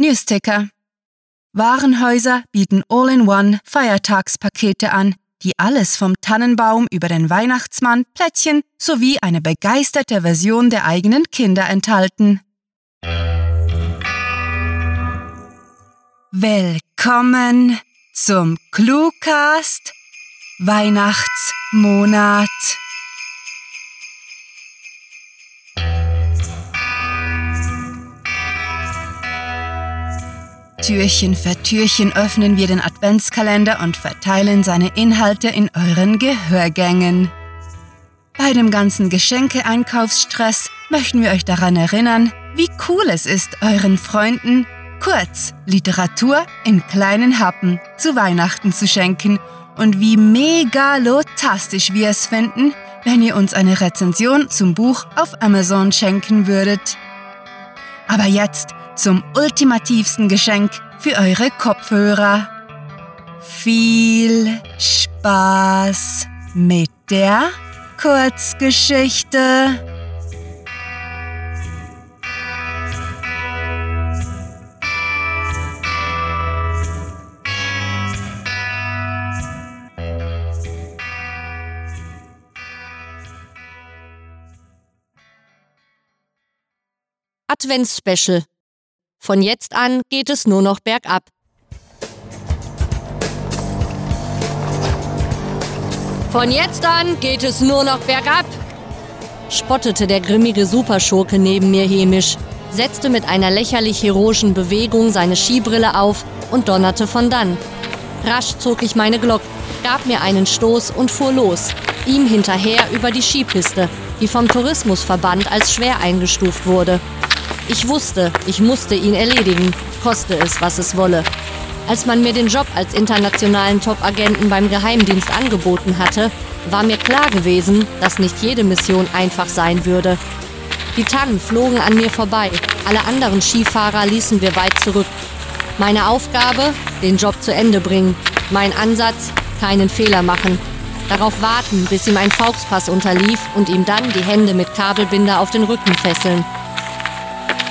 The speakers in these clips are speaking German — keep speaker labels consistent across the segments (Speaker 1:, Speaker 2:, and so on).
Speaker 1: Newsticker. Warenhäuser bieten All-in-One Feiertagspakete an, die alles vom Tannenbaum über den Weihnachtsmann, Plättchen sowie eine begeisterte Version der eigenen Kinder enthalten. Willkommen zum Cluecast Weihnachtsmonat. Türchen für Türchen öffnen wir den Adventskalender und verteilen seine Inhalte in euren Gehörgängen. Bei dem ganzen Geschenke-Einkaufsstress möchten wir euch daran erinnern, wie cool es ist, euren Freunden kurz Literatur in kleinen Happen zu Weihnachten zu schenken und wie megalotastisch wir es finden, wenn ihr uns eine Rezension zum Buch auf Amazon schenken würdet. Aber jetzt zum ultimativsten Geschenk für eure Kopfhörer. Viel Spaß mit der Kurzgeschichte.
Speaker 2: Adventsspecial von jetzt an geht es nur noch bergab. Von jetzt an geht es nur noch bergab, spottete der grimmige Superschurke neben mir hämisch, setzte mit einer lächerlich heroischen Bewegung seine Skibrille auf und donnerte von dann. Rasch zog ich meine Glock, gab mir einen Stoß und fuhr los, ihm hinterher über die Skipiste, die vom Tourismusverband als schwer eingestuft wurde. Ich wusste, ich musste ihn erledigen, koste es, was es wolle. Als man mir den Job als internationalen Top-Agenten beim Geheimdienst angeboten hatte, war mir klar gewesen, dass nicht jede Mission einfach sein würde. Die Tannen flogen an mir vorbei, alle anderen Skifahrer ließen wir weit zurück. Meine Aufgabe, den Job zu Ende bringen. Mein Ansatz, keinen Fehler machen. Darauf warten, bis ihm ein Fauxpass unterlief und ihm dann die Hände mit Kabelbinder auf den Rücken fesseln.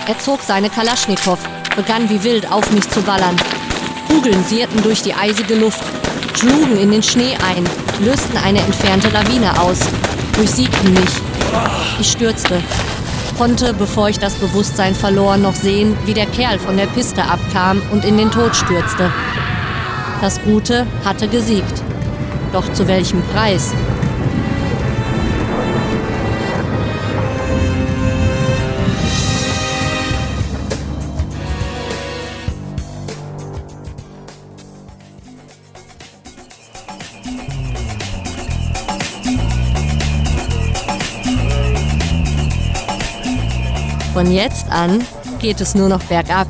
Speaker 2: Er zog seine Kalaschnikow, begann wie wild auf mich zu ballern. Kugeln sierten durch die eisige Luft, schlugen in den Schnee ein, lösten eine entfernte Lawine aus, durchsiegten mich. Ich stürzte, konnte, bevor ich das Bewusstsein verlor, noch sehen, wie der Kerl von der Piste abkam und in den Tod stürzte. Das Gute hatte gesiegt. Doch zu welchem Preis? Von jetzt an geht es nur noch bergab.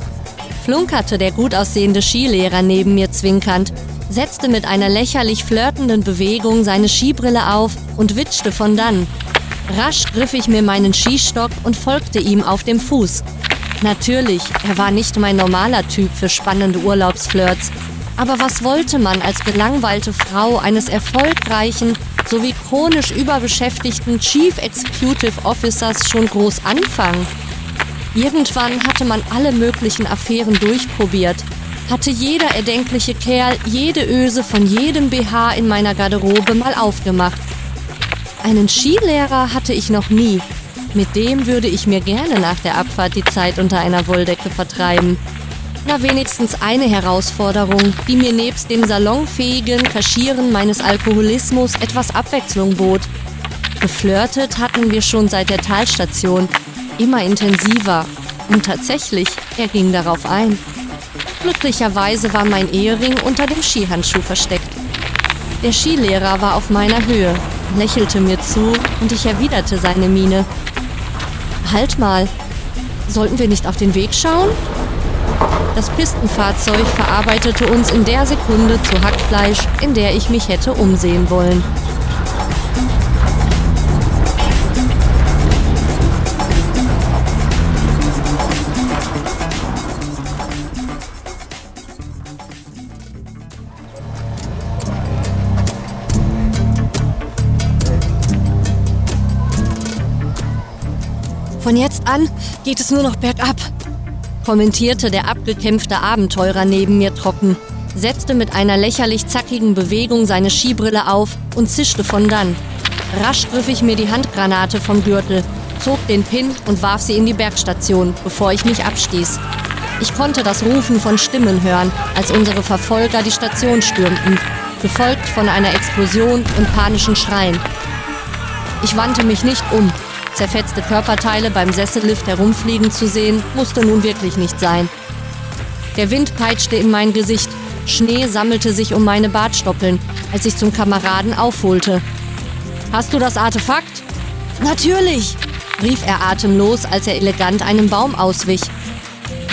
Speaker 2: Flunkerte der gut aussehende Skilehrer neben mir zwinkernd, setzte mit einer lächerlich flirtenden Bewegung seine Skibrille auf und witschte von dann. Rasch griff ich mir meinen Skistock und folgte ihm auf dem Fuß. Natürlich, er war nicht mein normaler Typ für spannende Urlaubsflirts. Aber was wollte man als gelangweilte Frau eines erfolgreichen sowie chronisch überbeschäftigten Chief Executive Officers schon groß anfangen? Irgendwann hatte man alle möglichen Affären durchprobiert, hatte jeder erdenkliche Kerl jede Öse von jedem BH in meiner Garderobe mal aufgemacht. Einen Skilehrer hatte ich noch nie. Mit dem würde ich mir gerne nach der Abfahrt die Zeit unter einer Wolldecke vertreiben. Na wenigstens eine Herausforderung, die mir nebst dem salonfähigen Kaschieren meines Alkoholismus etwas Abwechslung bot. Geflirtet hatten wir schon seit der Talstation, immer intensiver. Und tatsächlich, er ging darauf ein. Glücklicherweise war mein Ehering unter dem Skihandschuh versteckt. Der Skilehrer war auf meiner Höhe, lächelte mir zu und ich erwiderte seine Miene. Halt mal, sollten wir nicht auf den Weg schauen? Das Pistenfahrzeug verarbeitete uns in der Sekunde zu Hackfleisch, in der ich mich hätte umsehen wollen. Von jetzt an geht es nur noch bergab. kommentierte der abgekämpfte Abenteurer neben mir trocken, setzte mit einer lächerlich zackigen Bewegung seine Skibrille auf und zischte von dann. Rasch griff ich mir die Handgranate vom Gürtel, zog den Pin und warf sie in die Bergstation, bevor ich mich abstieß. Ich konnte das Rufen von Stimmen hören, als unsere Verfolger die Station stürmten, gefolgt von einer Explosion und panischen Schreien. Ich wandte mich nicht um. Zerfetzte Körperteile beim Sessellift herumfliegen zu sehen, musste nun wirklich nicht sein. Der Wind peitschte in mein Gesicht. Schnee sammelte sich um meine Bartstoppeln, als ich zum Kameraden aufholte. Hast du das Artefakt? Natürlich, rief er atemlos, als er elegant einem Baum auswich.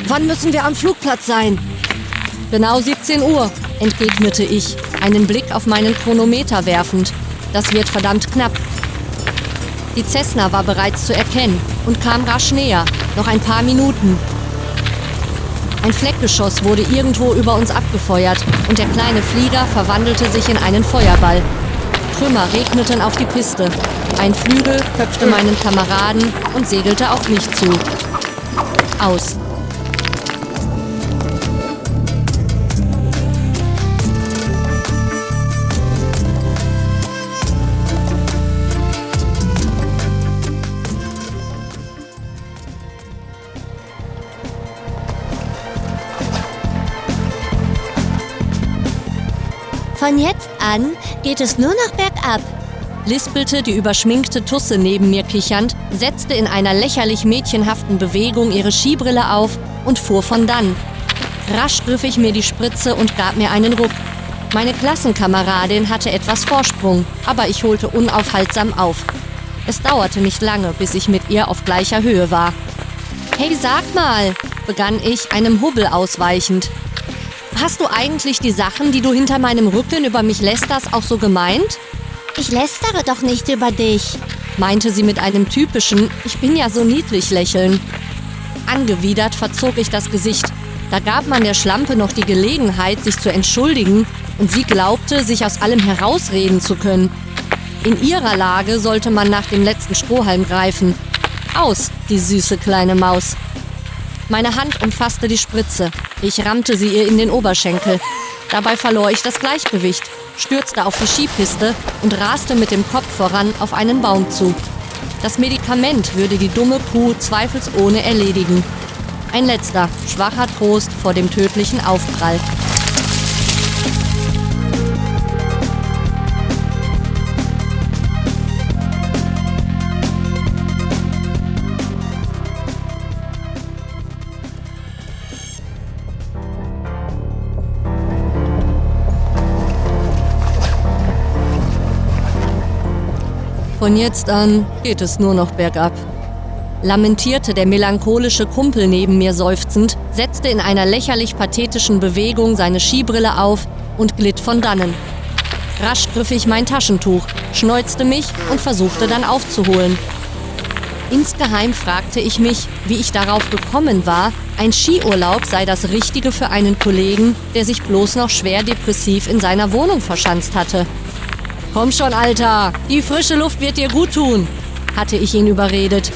Speaker 2: Wann müssen wir am Flugplatz sein? Genau 17 Uhr, entgegnete ich, einen Blick auf meinen Chronometer werfend. Das wird verdammt knapp. Die Cessna war bereits zu erkennen und kam rasch näher. Noch ein paar Minuten. Ein Fleckgeschoss wurde irgendwo über uns abgefeuert und der kleine Flieger verwandelte sich in einen Feuerball. Trümmer regneten auf die Piste. Ein Flügel köpfte meinen Kameraden und segelte auf mich zu. Aus.
Speaker 3: Von jetzt an geht es nur noch bergab.
Speaker 2: Lispelte die überschminkte Tusse neben mir kichernd, setzte in einer lächerlich mädchenhaften Bewegung ihre Skibrille auf und fuhr von dann. Rasch griff ich mir die Spritze und gab mir einen Ruck. Meine Klassenkameradin hatte etwas Vorsprung, aber ich holte unaufhaltsam auf. Es dauerte nicht lange, bis ich mit ihr auf gleicher Höhe war. Hey, sag mal, begann ich, einem Hubbel ausweichend. Hast du eigentlich die Sachen, die du hinter meinem Rücken über mich lästerst, auch so gemeint?
Speaker 3: Ich lästere doch nicht über dich,
Speaker 2: meinte sie mit einem typischen Ich bin ja so niedlich lächeln. Angewidert verzog ich das Gesicht. Da gab man der Schlampe noch die Gelegenheit, sich zu entschuldigen, und sie glaubte, sich aus allem herausreden zu können. In ihrer Lage sollte man nach dem letzten Strohhalm greifen. Aus, die süße kleine Maus. Meine Hand umfasste die Spritze. Ich rammte sie ihr in den Oberschenkel. Dabei verlor ich das Gleichgewicht, stürzte auf die Skipiste und raste mit dem Kopf voran auf einen Baum zu. Das Medikament würde die dumme Kuh zweifelsohne erledigen. Ein letzter, schwacher Trost vor dem tödlichen Aufprall. Von jetzt an geht es nur noch bergab. Lamentierte der melancholische Kumpel neben mir seufzend, setzte in einer lächerlich pathetischen Bewegung seine Skibrille auf und glitt von dannen. Rasch griff ich mein Taschentuch, schneuzte mich und versuchte dann aufzuholen. Insgeheim fragte ich mich, wie ich darauf gekommen war, ein Skiurlaub sei das Richtige für einen Kollegen, der sich bloß noch schwer depressiv in seiner Wohnung verschanzt hatte. Komm schon, Alter, die frische Luft wird dir gut tun, hatte ich ihn überredet.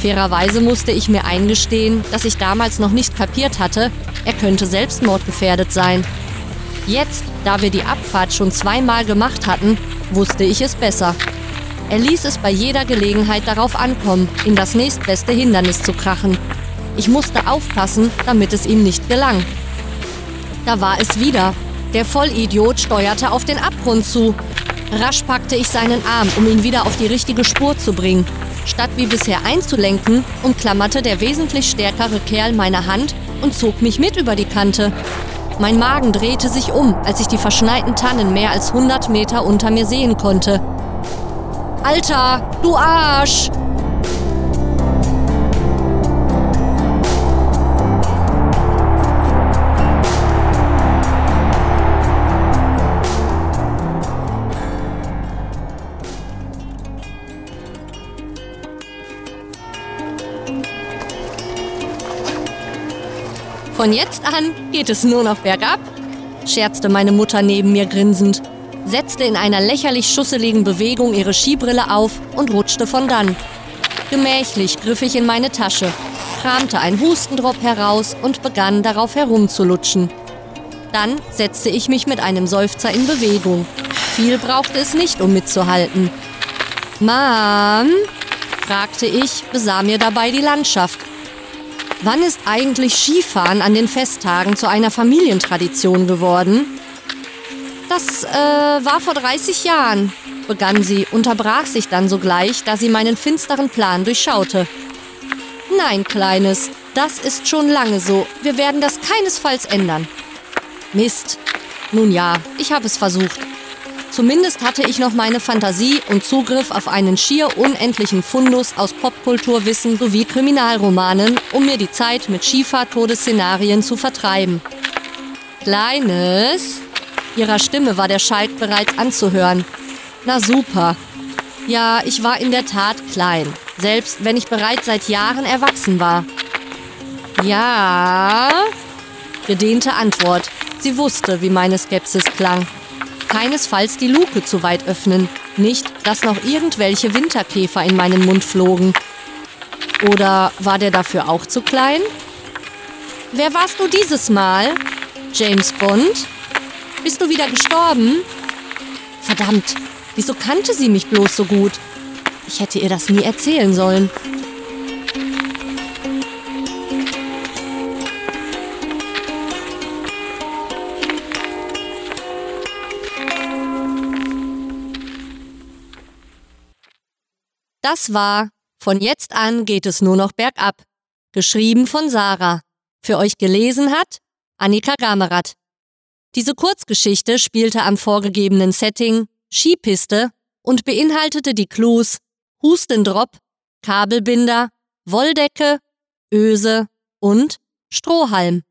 Speaker 2: Fairerweise musste ich mir eingestehen, dass ich damals noch nicht kapiert hatte, er könnte selbstmordgefährdet sein. Jetzt, da wir die Abfahrt schon zweimal gemacht hatten, wusste ich es besser. Er ließ es bei jeder Gelegenheit darauf ankommen, in das nächstbeste Hindernis zu krachen. Ich musste aufpassen, damit es ihm nicht gelang. Da war es wieder. Der Vollidiot steuerte auf den Abgrund zu. Rasch packte ich seinen Arm, um ihn wieder auf die richtige Spur zu bringen. Statt wie bisher einzulenken, umklammerte der wesentlich stärkere Kerl meine Hand und zog mich mit über die Kante. Mein Magen drehte sich um, als ich die verschneiten Tannen mehr als 100 Meter unter mir sehen konnte. Alter, du Arsch! Von jetzt an geht es nur noch bergab, scherzte meine Mutter neben mir grinsend, setzte in einer lächerlich schusseligen Bewegung ihre Skibrille auf und rutschte von dann. Gemächlich griff ich in meine Tasche. kramte ein Hustendrop heraus und begann darauf herumzulutschen. Dann setzte ich mich mit einem Seufzer in Bewegung. Viel brauchte es nicht, um mitzuhalten. Mom? fragte ich, besah mir dabei die Landschaft. Wann ist eigentlich Skifahren an den Festtagen zu einer Familientradition geworden? Das äh, war vor 30 Jahren, begann sie, unterbrach sich dann sogleich, da sie meinen finsteren Plan durchschaute. Nein, Kleines, das ist schon lange so. Wir werden das keinesfalls ändern. Mist. Nun ja, ich habe es versucht. Zumindest hatte ich noch meine Fantasie und Zugriff auf einen schier unendlichen Fundus aus Popkulturwissen sowie Kriminalromanen, um mir die Zeit mit Skifahrt-Todesszenarien zu vertreiben. Kleines? Ihrer Stimme war der Schalk bereits anzuhören. Na super. Ja, ich war in der Tat klein, selbst wenn ich bereits seit Jahren erwachsen war. Ja? Gedehnte Antwort. Sie wusste, wie meine Skepsis klang. Keinesfalls die Luke zu weit öffnen, nicht, dass noch irgendwelche Winterkäfer in meinen Mund flogen. Oder war der dafür auch zu klein? Wer warst du dieses Mal? James Bond? Bist du wieder gestorben? Verdammt, wieso kannte sie mich bloß so gut? Ich hätte ihr das nie erzählen sollen. Das war Von jetzt an geht es nur noch bergab. Geschrieben von Sarah. Für euch gelesen hat Annika Gamerath. Diese Kurzgeschichte spielte am vorgegebenen Setting Skipiste und beinhaltete die Clues Hustendrop, Kabelbinder, Wolldecke, Öse und Strohhalm.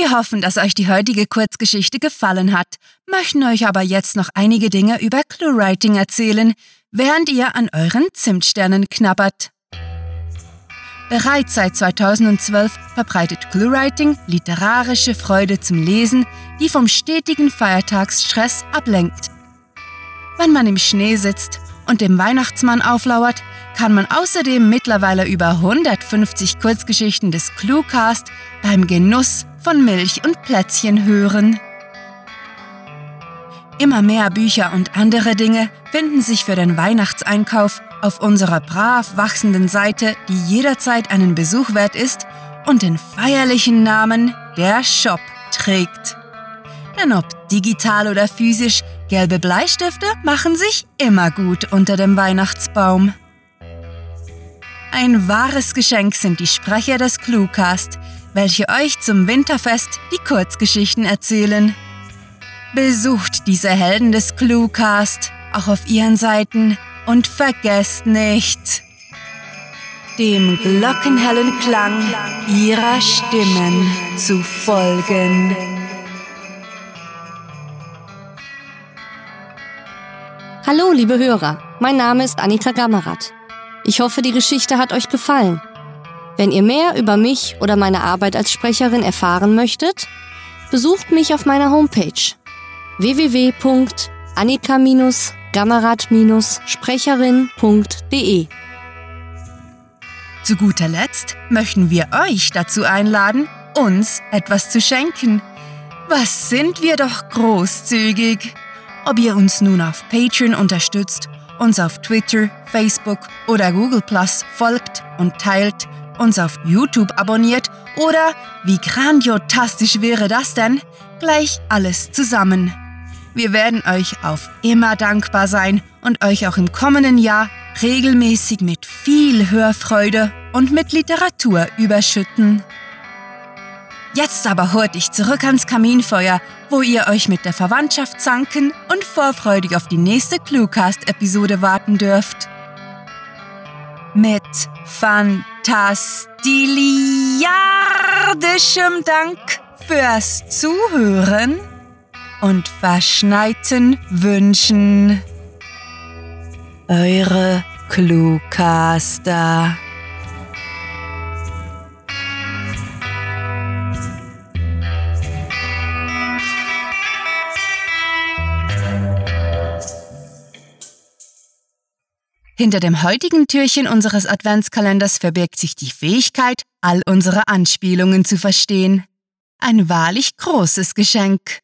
Speaker 1: Wir hoffen, dass euch die heutige Kurzgeschichte gefallen hat, möchten euch aber jetzt noch einige Dinge über ClueWriting erzählen, während ihr an euren Zimtsternen knabbert. Bereits seit 2012 verbreitet ClueWriting literarische Freude zum Lesen, die vom stetigen Feiertagsstress ablenkt. Wenn man im Schnee sitzt und dem Weihnachtsmann auflauert, kann man außerdem mittlerweile über 150 Kurzgeschichten des Cluecast beim Genuss von Milch und Plätzchen hören. Immer mehr Bücher und andere Dinge finden sich für den Weihnachtseinkauf auf unserer brav wachsenden Seite, die jederzeit einen Besuch wert ist und den feierlichen Namen Der Shop trägt. Denn ob digital oder physisch, gelbe Bleistifte machen sich immer gut unter dem Weihnachtsbaum. Ein wahres Geschenk sind die Sprecher des Cluecast, welche euch zum Winterfest die Kurzgeschichten erzählen. Besucht diese Helden des Cluecast auch auf ihren Seiten und vergesst nicht, dem glockenhellen Klang ihrer Stimmen zu folgen.
Speaker 2: Hallo, liebe Hörer, mein Name ist Annika Gammerath. Ich hoffe, die Geschichte hat euch gefallen. Wenn ihr mehr über mich oder meine Arbeit als Sprecherin erfahren möchtet, besucht mich auf meiner Homepage www.annika-gammerath-sprecherin.de.
Speaker 1: Zu guter Letzt möchten wir euch dazu einladen, uns etwas zu schenken. Was sind wir doch großzügig! Ob ihr uns nun auf Patreon unterstützt, uns auf Twitter, Facebook oder Google Plus folgt und teilt, uns auf YouTube abonniert oder, wie grandiotastisch wäre das denn, gleich alles zusammen. Wir werden euch auf immer dankbar sein und euch auch im kommenden Jahr regelmäßig mit viel Hörfreude und mit Literatur überschütten. Jetzt aber hurt dich zurück ans Kaminfeuer, wo ihr euch mit der Verwandtschaft zanken und vorfreudig auf die nächste Cluecast-Episode warten dürft. Mit fantastiliardischem Dank fürs Zuhören und verschneiten Wünschen. Eure Cluecaster. Hinter dem heutigen Türchen unseres Adventskalenders verbirgt sich die Fähigkeit, all unsere Anspielungen zu verstehen. Ein wahrlich großes Geschenk.